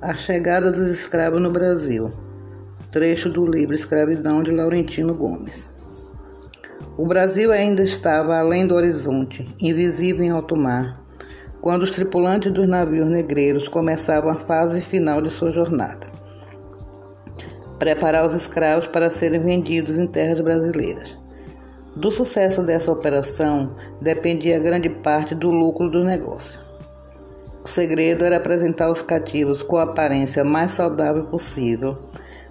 A chegada dos escravos no Brasil. Trecho do livro Escravidão de Laurentino Gomes. O Brasil ainda estava além do horizonte, invisível em alto mar, quando os tripulantes dos navios negreiros começavam a fase final de sua jornada. Preparar os escravos para serem vendidos em terras brasileiras. Do sucesso dessa operação dependia grande parte do lucro do negócio. O segredo era apresentar os cativos com a aparência mais saudável possível,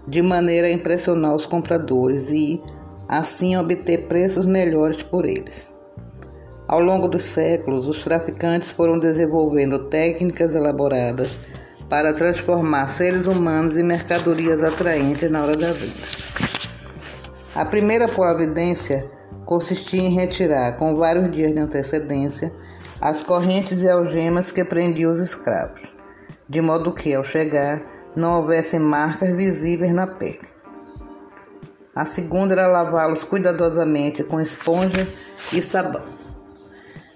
de maneira a impressionar os compradores e, assim, obter preços melhores por eles. Ao longo dos séculos, os traficantes foram desenvolvendo técnicas elaboradas para transformar seres humanos em mercadorias atraentes na hora da venda. A primeira providência consistia em retirar, com vários dias de antecedência, as correntes e algemas que prendiam os escravos, de modo que, ao chegar, não houvessem marcas visíveis na pele. A segunda era lavá-los cuidadosamente com esponja e sabão.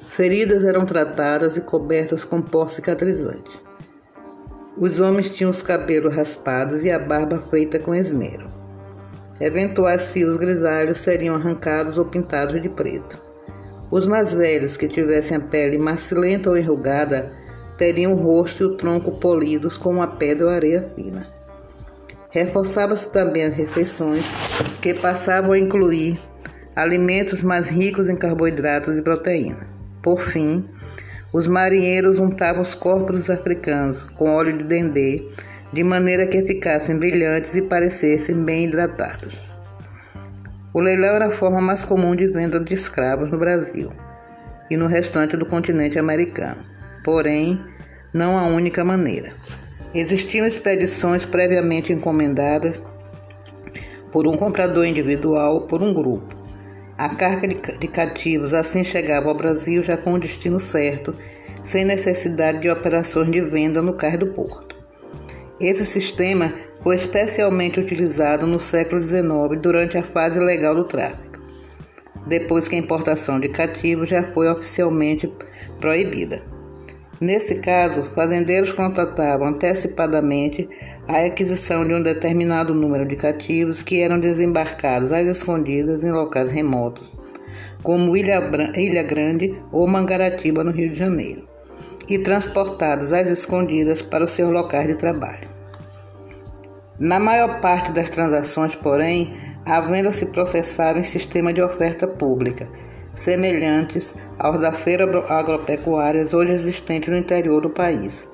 Feridas eram tratadas e cobertas com pó cicatrizante. Os homens tinham os cabelos raspados e a barba feita com esmero. Eventuais fios grisalhos seriam arrancados ou pintados de preto. Os mais velhos, que tivessem a pele macilenta ou enrugada, teriam o rosto e o tronco polidos com uma pedra ou areia fina. Reforçava-se também as refeições, que passavam a incluir alimentos mais ricos em carboidratos e proteínas. Por fim, os marinheiros untavam os corpos dos africanos com óleo de dendê, de maneira que ficassem brilhantes e parecessem bem hidratados. O leilão era a forma mais comum de venda de escravos no Brasil e no restante do continente americano, porém, não a única maneira. Existiam expedições previamente encomendadas por um comprador individual ou por um grupo. A carga de cativos assim chegava ao Brasil já com o destino certo, sem necessidade de operações de venda no cais do porto. Esse sistema foi especialmente utilizado no século XIX durante a fase legal do tráfico, depois que a importação de cativos já foi oficialmente proibida. Nesse caso, fazendeiros contratavam antecipadamente a aquisição de um determinado número de cativos que eram desembarcados às escondidas em locais remotos, como Ilha, Grande ou Mangaratiba, no Rio de Janeiro, e transportados às escondidas para os seus locais de trabalho. Na maior parte das transações, porém, a venda se processava em sistema de oferta pública, semelhantes aos da feira agropecuárias hoje existentes no interior do país,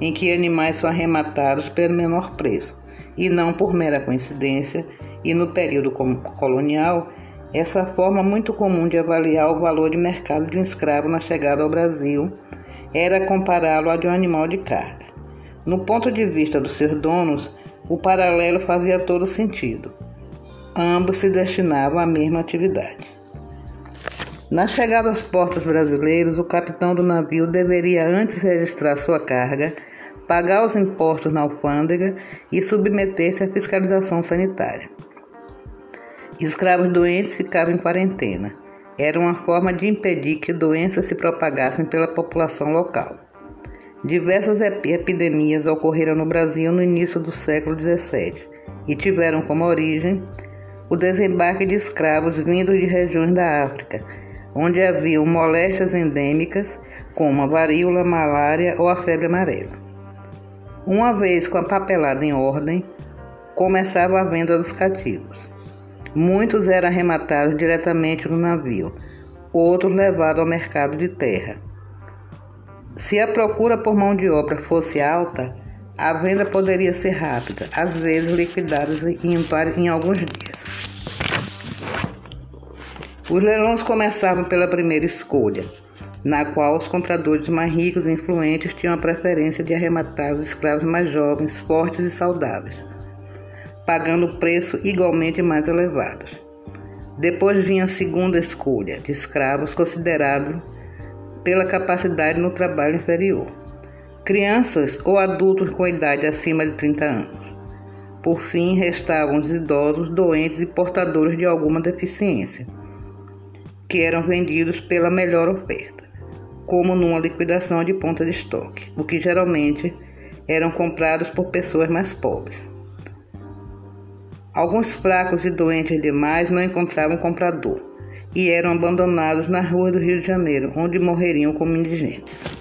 em que animais são arrematados pelo menor preço, e não por mera coincidência, e no período colonial, essa forma muito comum de avaliar o valor de mercado de um escravo na chegada ao Brasil era compará-lo a de um animal de carga. No ponto de vista dos seus donos, o paralelo fazia todo sentido. Ambos se destinavam à mesma atividade. Na chegada aos portos brasileiros, o capitão do navio deveria antes registrar sua carga, pagar os impostos na alfândega e submeter-se à fiscalização sanitária. Escravos doentes ficavam em quarentena. Era uma forma de impedir que doenças se propagassem pela população local. Diversas epidemias ocorreram no Brasil no início do século XVII e tiveram como origem o desembarque de escravos vindos de regiões da África, onde haviam moléstias endêmicas como a varíola, malária ou a febre amarela. Uma vez com a papelada em ordem, começava a venda dos cativos. Muitos eram arrematados diretamente no navio, outros levados ao mercado de terra se a procura por mão de obra fosse alta, a venda poderia ser rápida, às vezes liquidada em, em alguns dias. Os leilões começavam pela primeira escolha, na qual os compradores mais ricos e influentes tinham a preferência de arrematar os escravos mais jovens, fortes e saudáveis, pagando preço igualmente mais elevados. Depois vinha a segunda escolha, de escravos considerados pela capacidade no trabalho inferior. Crianças ou adultos com idade acima de 30 anos. Por fim, restavam os idosos, doentes e portadores de alguma deficiência, que eram vendidos pela melhor oferta, como numa liquidação de ponta de estoque, o que geralmente eram comprados por pessoas mais pobres. Alguns fracos e doentes demais não encontravam comprador e eram abandonados na rua do Rio de Janeiro, onde morreriam como indigentes.